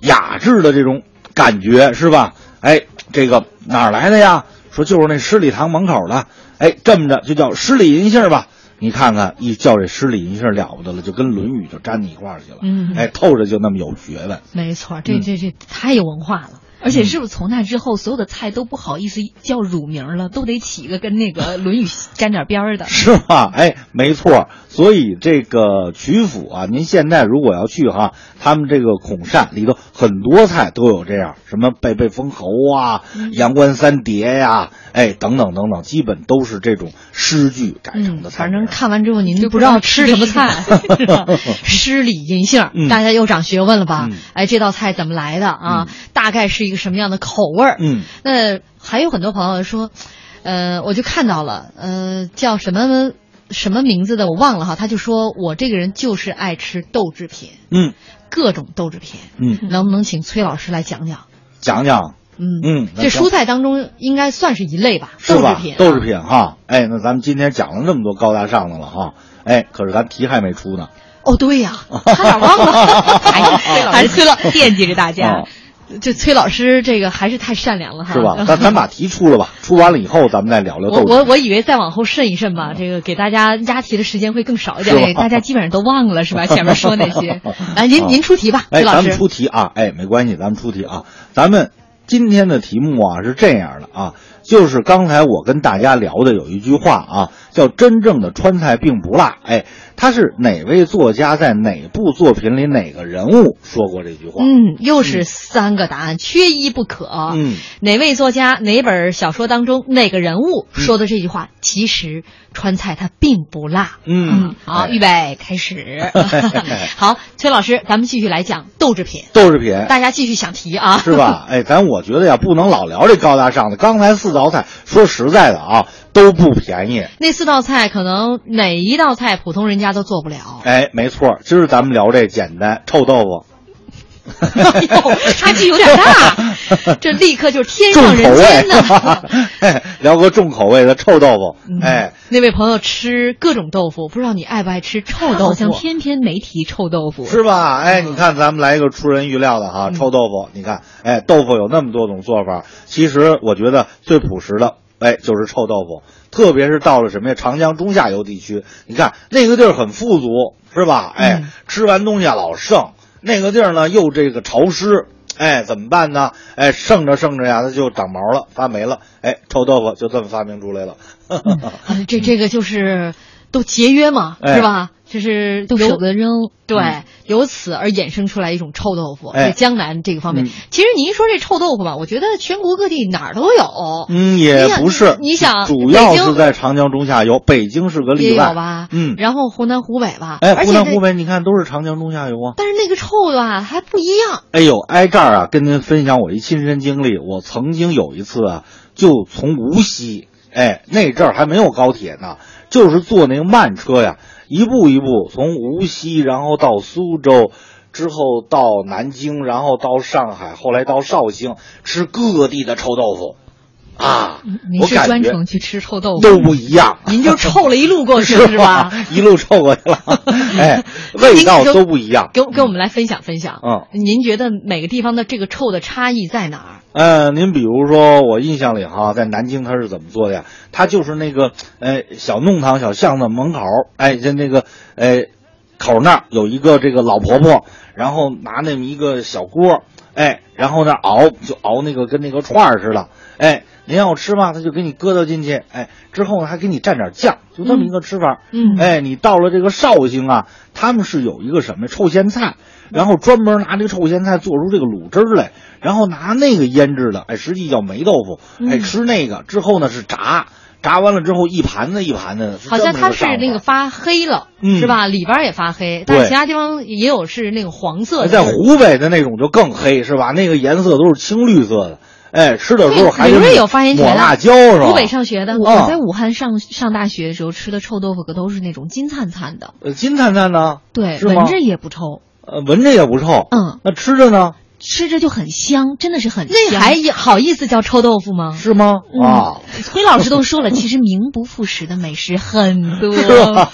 雅致的这种感觉，是吧？哎，这个哪儿来的呀？说就是那十里堂门口的。哎，这么着就叫十里银杏吧。你看看一叫这诗礼，银杏了不得了，就跟《论语》就粘一块儿去了。嗯哎，透着就那么有学问。没错，这嗯这这太有文化了。而且是不是从那之后，所有的菜都不好意思叫乳名了，都得起一个跟那个《论语》沾点边儿的？是吧？哎，没错。所以这个曲阜啊，您现在如果要去哈，他们这个孔膳里头很多菜都有这样，什么贝贝封侯啊、阳关三叠呀、哎等等等等，基本都是这种诗句改成的菜。嗯反正看完之后您就不知道吃什么菜，诗礼银杏，嗯大家又长学问了吧嗯？哎，这道菜怎么来的啊？大概是一个什么样的口味儿？嗯，那还有很多朋友说，呃，我就看到了，呃，叫什么什么名字的我忘了哈，他就说我这个人就是爱吃豆制品，嗯。各种豆制品，嗯，能不能请崔老师来讲讲？讲讲。嗯。嗯，这蔬菜当中应该算是一类吧，是吧？豆制品啊，豆制品哈，哎，那咱们今天讲了那么多高大上的了哈，哎，可是咱题还没出呢。哦，对呀，差点忘了，还是崔老师，惦记着大家啊。这崔老师这个还是太善良了哈，是吧？咱咱把题出了吧，出完了以后咱们再聊聊我豆。我我以为再往后慎一慎吧，这个给大家押题的时间会更少一点。对，大家基本上都忘了是吧？前面说那些，来，您您出题吧，哎，崔老师咱们。出题啊，哎，没关系，咱们出题啊。咱们今天的题目啊是这样的啊，就是刚才我跟大家聊的有一句话啊，叫“真正的川菜并不辣”。哎，他是哪位作家在哪部作品里哪个人物说过这句话？嗯，又是三个答案，缺一不可。嗯，哪位作家、哪本小说当中哪个人物说的这句话？其实川菜它并不辣。嗯好，哎预备开始。好，崔老师，咱们继续来讲豆制品。豆制品，大家继续想题啊，是吧？哎，咱我觉得呀，不能老聊这高大上的。刚才四道菜，说实在的啊，都不便宜。那四道菜可能哪一道菜普通人家都做不了。哎，没错，今儿咱们聊这简单臭豆腐。哎呦，差距有点大，这立刻就是天上人间呢！，哎 聊个重口味的臭豆腐。嗯哎，那位朋友吃各种豆腐，不知道你爱不爱吃臭豆腐？好像偏偏没提臭豆腐，是吧？哎，你看，咱们来一个出人预料的嗯哈，臭豆腐。你看，哎，豆腐有那么多种做法，其实我觉得最朴实的，哎，就是臭豆腐。特别是到了什么呀，长江中下游地区，你看那个地儿很富足，是吧？哎，嗯吃完东西啊老剩，那个地儿呢又这个潮湿。哎，怎么办呢？哎，剩着剩着呀，它就长毛了，发霉了。哎，臭豆腐就这么发明出来了。啊，这这个就是都节约嘛，哎是吧？这是都由舍不得扔。对，嗯由此而衍生出来一种臭豆腐，哎在江南这个方面。嗯其实你一说这臭豆腐吧，我觉得全国各地哪儿都有。嗯，也不是，你想主要是在长江中下游，北京是个例外有吧？嗯，然后湖南、湖北吧，哎，湖南湖北，你看都是长江中下游啊。但是那个臭的吧还不一样。哎呦，挨这儿啊，跟您分享我一亲身经历。我曾经有一次啊，就从无锡，哎，那阵儿还没有高铁呢，就是坐那个慢车呀，一步一步从无锡，然后到苏州，之后到南京，然后到上海，后来到绍兴，吃各地的臭豆腐，啊，您是专程去吃臭豆腐，都不一样。您就 臭了一路过去是是吧？？一路臭过去了，哎，味道都不一样。跟我给我们来分享分享。嗯，您觉得每个地方的这个臭的差异在哪儿？呃，您比如说，我印象里哈，在南京它是怎么做的呀？它就是那个，呃，小弄堂、小巷子门口，哎，就那个，呃，口那儿有一个这个老婆婆，然后拿那么一个小锅，哎，然后那熬，就熬那个跟那个串儿似的，哎，您要吃嘛，他就给你搁到进去，哎，之后呢还给你蘸点酱，就这么一个吃法。嗯哎，你到了这个绍兴啊，他们是有一个什么臭咸菜，然后专门拿这个臭咸菜做出这个卤汁儿来，然后拿那个腌制的，哎，实际叫霉豆腐，哎，嗯吃那个之后呢是炸，炸完了之后一盘子一盘子的，好像它是那个发黑了，嗯是吧？里边也发黑，但是其他地方也有是那个黄色的。在湖北的那种就更黑，是吧？那个颜色都是青绿色的，哎，吃的时候还有发言权辣椒是吧？湖北上学的，我在武汉上上大学的时候吃的臭豆腐可都是那种金灿灿的，呃金灿灿的，对，闻着也不臭，呃，闻着也不臭，嗯，那吃着呢吃着就很香，真的是很香。那还好意思叫臭豆腐吗？是吗？嗯啊，崔老师都说了，其实名不副实的美食很多。是吧？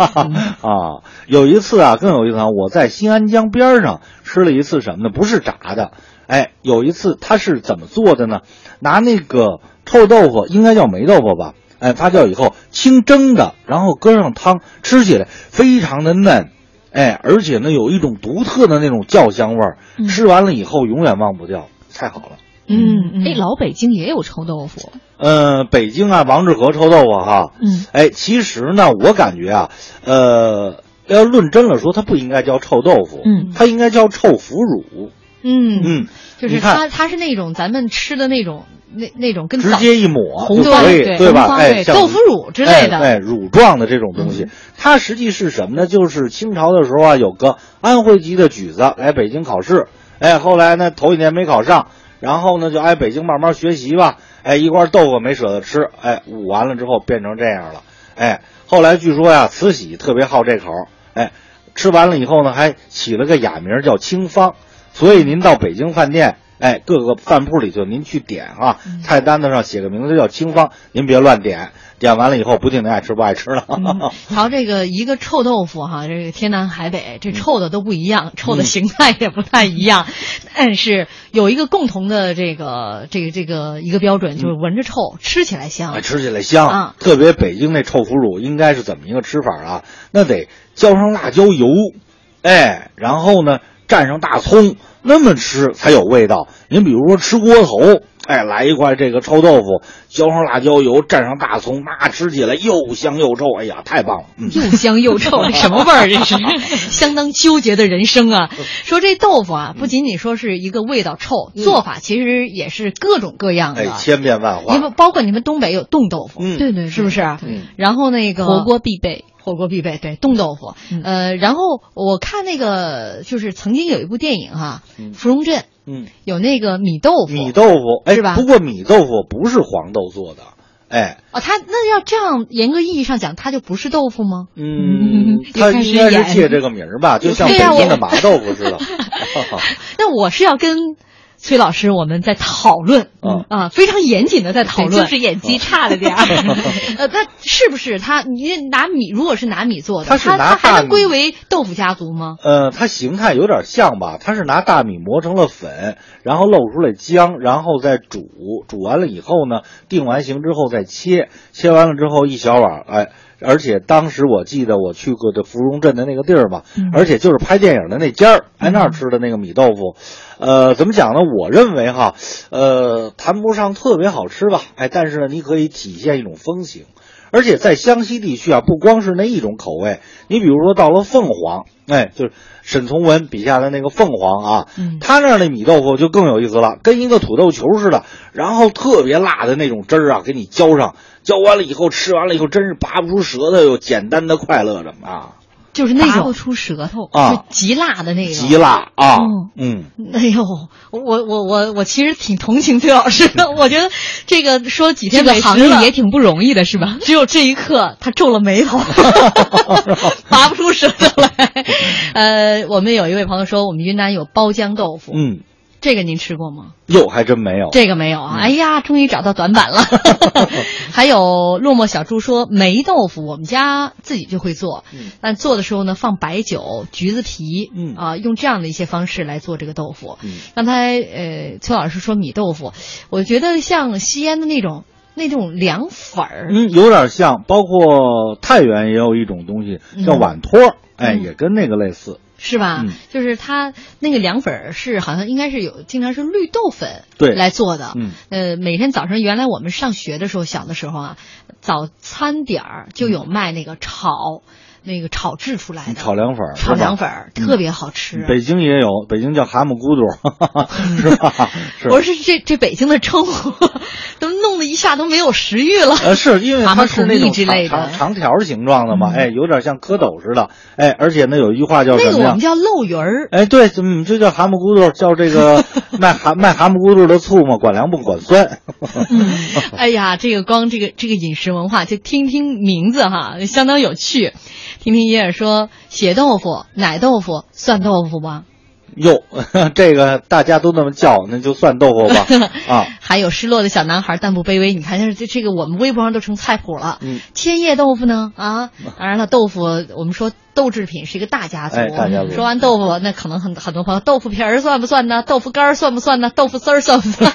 啊，有一次啊，更有意思啊，我在新安江边上吃了一次什么呢？不是炸的，哎，有一次他是怎么做的呢？拿那个臭豆腐，应该叫霉豆腐吧，哎，发酵以后清蒸的，然后搁上汤，吃起来非常的嫩，哎，而且呢有一种独特的那种酱香味儿，吃完了以后永远忘不掉，太好了。嗯，哎，老北京也有臭豆腐。呃，北京啊，王致和臭豆腐哈，嗯，哎，其实呢，我感觉啊，呃，要论真了说，它不应该叫臭豆腐，嗯，它应该叫臭腐乳。嗯嗯，就是它，它是那种咱们吃的那种那那种跟直接一抹红就可以，对吧？哎，豆腐乳之类的哎乳状的这种东西，它实际是什么呢？就是清朝的时候啊，有个安徽籍的举子来北京考试，哎，后来呢头一年没考上，然后呢就挨北京慢慢学习吧，哎，一罐豆腐没舍得吃，哎，捂完了之后变成这样了，哎，后来据说呀，慈禧特别好这口，哎，吃完了以后呢，还起了个雅名叫清芳，所以您到北京饭店。哎，各个饭铺里就您去点啊，嗯菜单子上写个名字叫清芳，您别乱点，点完了以后不定您爱吃不爱吃了。瞧这个一个臭豆腐哈，这个天南海北，嗯这臭的都不一样，臭的形态也不太一样，但是有一个共同的这个这个这个一个标准，就是闻着臭，吃起来香哎，。吃起来香，啊特别北京那臭腐乳应该是怎么一个吃法啊？那得浇上辣椒油，哎，然后呢蘸上大葱，那么吃才有味道。您比如说吃锅头，哎，来一块这个臭豆腐，浇上辣椒油，蘸上大葱，那吃起来又香又臭，哎呀，太棒了！嗯，又香又臭，这什么味儿？这是 相当纠结的人生啊！说这豆腐啊，不仅仅说是一个味道臭，做法其实也是各种各样的。哎，千变万化。你们包括你们东北有冻豆腐，嗯对对，是不是？嗯然后那个火锅必备。火锅必备，对冻豆腐。呃，然后我看那个就是曾经有一部电影哈，嗯芙蓉镇》嗯，有那个米豆腐，米豆腐，哎，是吧？不过米豆腐不是黄豆做的，哎，哦，它那要这样严格意义上讲，它就不是豆腐吗？嗯，它应该是借这个名儿吧，就像北京的麻豆腐似的。那我是要跟崔老师我们在讨论，嗯啊，非常严谨的在讨论，就是演技差了点儿。呃，那是不是他？你拿米，如果是拿米做的，它是他他还能拿大米归为豆腐家族吗？呃，它形态有点像吧，它是拿大米磨成了粉，然后露出来浆，然后再煮，煮完了以后呢，定完型之后再切，切完了之后一小碗，哎，而且当时我记得我去过的芙蓉镇的那个地儿嘛，而且就是拍电影的那家儿，挨那儿吃的那个米豆腐，呃，怎么讲呢？我认为哈，呃，谈不上特别好吃吧，哎，但是呢，你可以体现一种风情。而且在湘西地区啊，不光是那一种口味，你比如说到了凤凰，哎，就是沈从文笔下的那个凤凰啊，嗯他那儿的米豆腐就更有意思了，跟一个土豆球似的，然后特别辣的那种汁儿啊，给你浇上，浇完了以后吃完了以后，真是拔不出舌头，又简单的快乐着啊，就是那种拔不出舌头啊就极辣的那种，极辣啊嗯，嗯，哎呦，我我我我其实挺同情崔老师的，我觉得这个说几这天美食个行业了也挺不容易的，是吧？只有这一刻，他皱了眉头，拔不出舌头来。呃，我们有一位朋友说，我们云南有包浆豆腐，嗯，这个您吃过吗？哟，还真没有，这个没有啊！哎呀，终于找到短板了。还有落寞小猪说，霉豆腐我们家自己就会做，嗯但做的时候呢，放白酒、橘子皮，嗯啊，用这样的一些方式来做这个豆腐。嗯刚才呃，崔老师说米豆腐，我觉得像西安的那种那种凉粉儿，嗯，有点像，包括太原也有一种东西叫嗯碗托儿，哎，嗯也跟那个类似。是吧？嗯就是它那个凉粉儿是好像应该是有，经常是绿豆粉对来做的。嗯呃，每天早上原来我们上学的时候，小的时候啊，早餐点儿就有卖那个炒、那个炒制出来的炒凉粉儿，炒凉粉儿，特别好吃。北京也有，北京叫蛤蟆咕嘟，是吧？是。我说这这北京的称呼，都弄得一下都没有食欲了。呃，是因为蛤蟆土它是那种长长长条形状的嘛，哎，有点像蝌蚪似的，哎，而且呢有一句话叫什么呀那个我们？叫漏鱼儿。哎，对，嗯，就叫蛤蟆咕嘟，叫这个卖蛤卖蛤蟆咕嘟的醋嘛，管凉不管酸。哎呀，这个光这个这个饮食文化，就听听名字哈，相当有趣。听听爷爷说，血豆腐、奶豆腐蒜豆腐吧？哟，这个大家都那么叫，那就算豆腐吧。啊，还有失落的小男孩，但不卑微。你看，这这这个我们微博上都成菜谱了。嗯，千叶豆腐呢？啊，当然了，豆腐我们说豆制品是一个大家族。哎，大家族。说完豆腐，那可能很很多朋友，豆腐皮儿算不算呢？豆腐干儿算不算呢？豆腐丝儿算不算？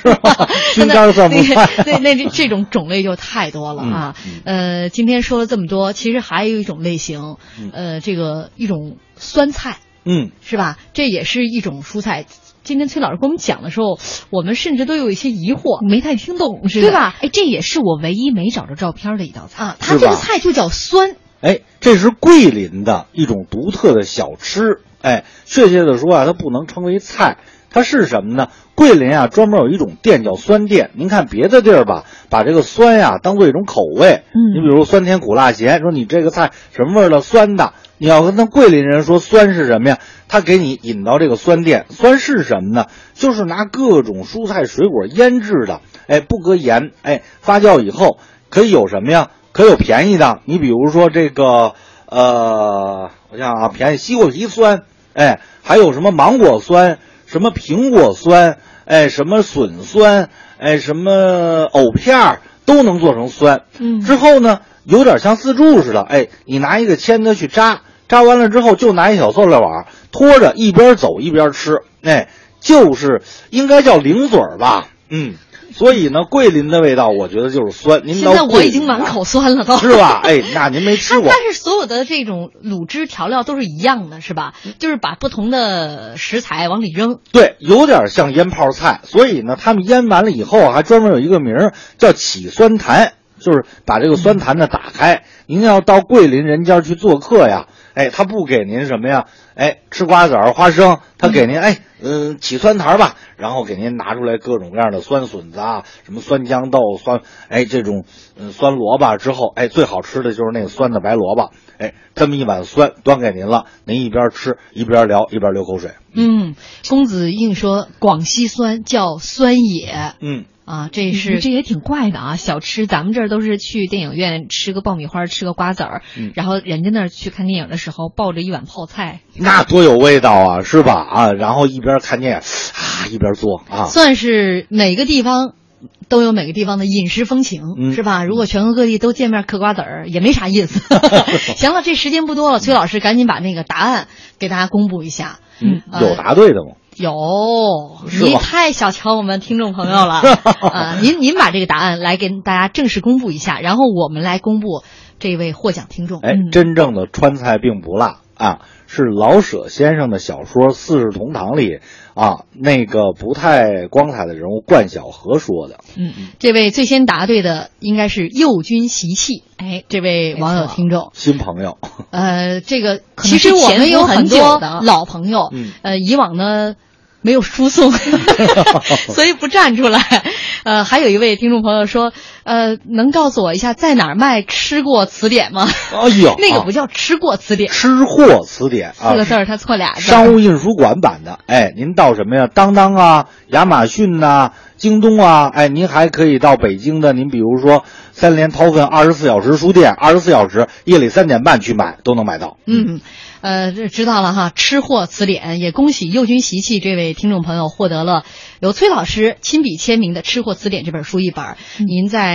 心肝算不算？那那这这种种类就太多了啊。呃，今天说了这么多，其实还有一种类型，呃，这个一种酸菜。嗯，是吧？这也是一种蔬菜。今天崔老师给我们讲的时候，我们甚至都有一些疑惑，没太听懂，是对吧？哎，这也是我唯一没找着照片的一道菜啊。它这个菜就叫酸。哎，这是桂林的一种独特的小吃。哎，确切的说啊，它不能称为菜，它是什么呢？桂林啊，专门有一种店叫酸店。您看别的地儿吧，把这个酸呀当做一种口味。嗯，你比如酸甜苦辣咸，说你这个菜什么味儿的？酸的。你要跟那桂林人说酸是什么呀？他给你引到这个酸店，酸是什么呢？就是拿各种蔬菜水果腌制的，哎，不搁盐，哎，发酵以后可以有什么呀？可有便宜的，你比如说这个，呃，我想啊，便宜西瓜皮酸，哎，还有什么芒果酸，什么苹果酸，哎，什么笋酸，哎，什么藕片儿都能做成酸。嗯，之后呢，有点像自助似的，哎，你拿一个签子去扎。扎完了之后，就拿一小塑料碗拖着，一边走一边吃。哎，就是应该叫零嘴儿吧？嗯，所以呢，桂林的味道，我觉得就是酸。您现在我已经满口酸了，都是吧？哎，那您没吃过？但是所有的这种卤汁调料都是一样的，是吧？就是把不同的食材往里扔。对，有点像腌泡菜。所以呢，他们腌完了以后，还专门有一个名儿叫起酸坛，就是把这个酸坛呢打开。您要到桂林人家去做客呀。哎，他不给您什么呀？哎，吃瓜子儿、花生，他给您哎，嗯，起酸坛吧，然后给您拿出来各种各样的酸笋子啊，什么酸豇豆、酸哎这种嗯酸萝卜之后，哎，最好吃的就是那个酸的白萝卜，哎，这么一碗酸端给您了，您一边吃一边聊一边流口水。嗯，公子硬说广西酸叫酸野。嗯。啊，这是这也挺怪的啊！小吃，咱们这儿都是去电影院吃个爆米花，吃个瓜子儿，嗯，然后人家那儿去看电影的时候抱着一碗泡菜，那多有味道啊，是吧？啊，然后一边看电影啊，一边做啊，算是每个地方都有每个地方的饮食风情，嗯、是吧？如果全国各地都见面嗑瓜子儿，也没啥意思。行了，这时间不多了，崔老师赶紧把那个答案给大家公布一下。嗯，有答对的吗？有，您太小瞧我们听众朋友了啊！您您把这个答案来给大家正式公布一下，然后我们来公布这位获奖听众。哎，真正的川菜并不辣啊，是老舍先生的小说《四世同堂》里啊那个不太光彩的人物冠晓荷说的。嗯嗯，这位最先答对的应该是右军习气。哎，这位网友听众，新朋友。呃，这个其实我们有很多老朋友，嗯，呃，以往呢。没有输送，所以不站出来。呃，还有一位听众朋友说，呃，能告诉我一下在哪儿卖《吃过词典》吗？哎呦，那个不叫《吃过词典》，吃货词典四个字儿，他错俩字。商务印书馆版的，哎，您到什么呀？当当啊，亚马逊呐，京东啊，哎，您还可以到北京的，您比如说三联韬奋二十四小时书店，二十四小时夜里三点半去买都能买到。嗯。呃，这知道了哈，吃货词典也恭喜右军习气这位听众朋友获得了由崔老师亲笔签名的《吃货词典》这本书一本。您在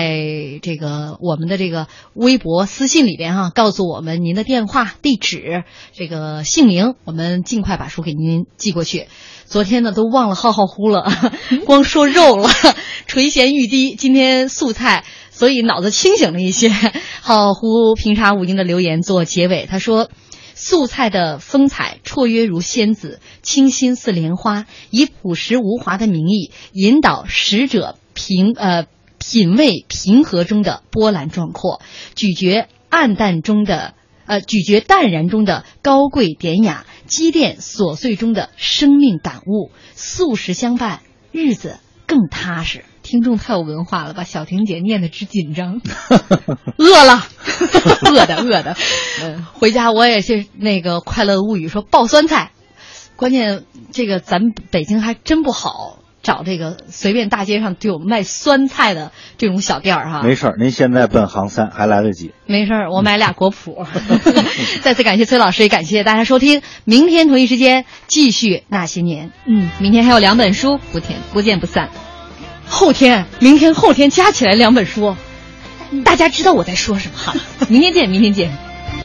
这个我们的这个微博私信里边哈，告诉我们您的电话、地址、这个姓名，我们尽快把书给您寄过去。昨天呢都忘了浩浩乎了，光说肉了，垂涎欲滴。今天素菜，所以脑子清醒了一些。浩浩乎平茶五音的留言做结尾，他说。素菜的风采绰约如仙子，清新似莲花，以朴实无华的名义引导使者平呃品味平和中的波澜壮阔，咀嚼暗淡中的呃咀嚼淡然中的高贵典雅，积淀琐碎中的生命感悟。素食相伴，日子更踏实。听众太有文化了，把小婷姐念的直紧张，饿了，饿的饿的，嗯，回家我也是那个快乐物语说爆酸菜，关键这个咱北京还真不好找这个随便大街上就有卖酸菜的这种小店儿哈。没事儿，您现在奔杭三还来得及。没事儿，我买俩果脯。再次感谢崔老师，也感谢大家收听。明天同一时间继续那些年。嗯，明天还有两本书，不见不见不散。后天、明天、后天加起来两本书，大家知道我在说什么。哈，明天见，明天见。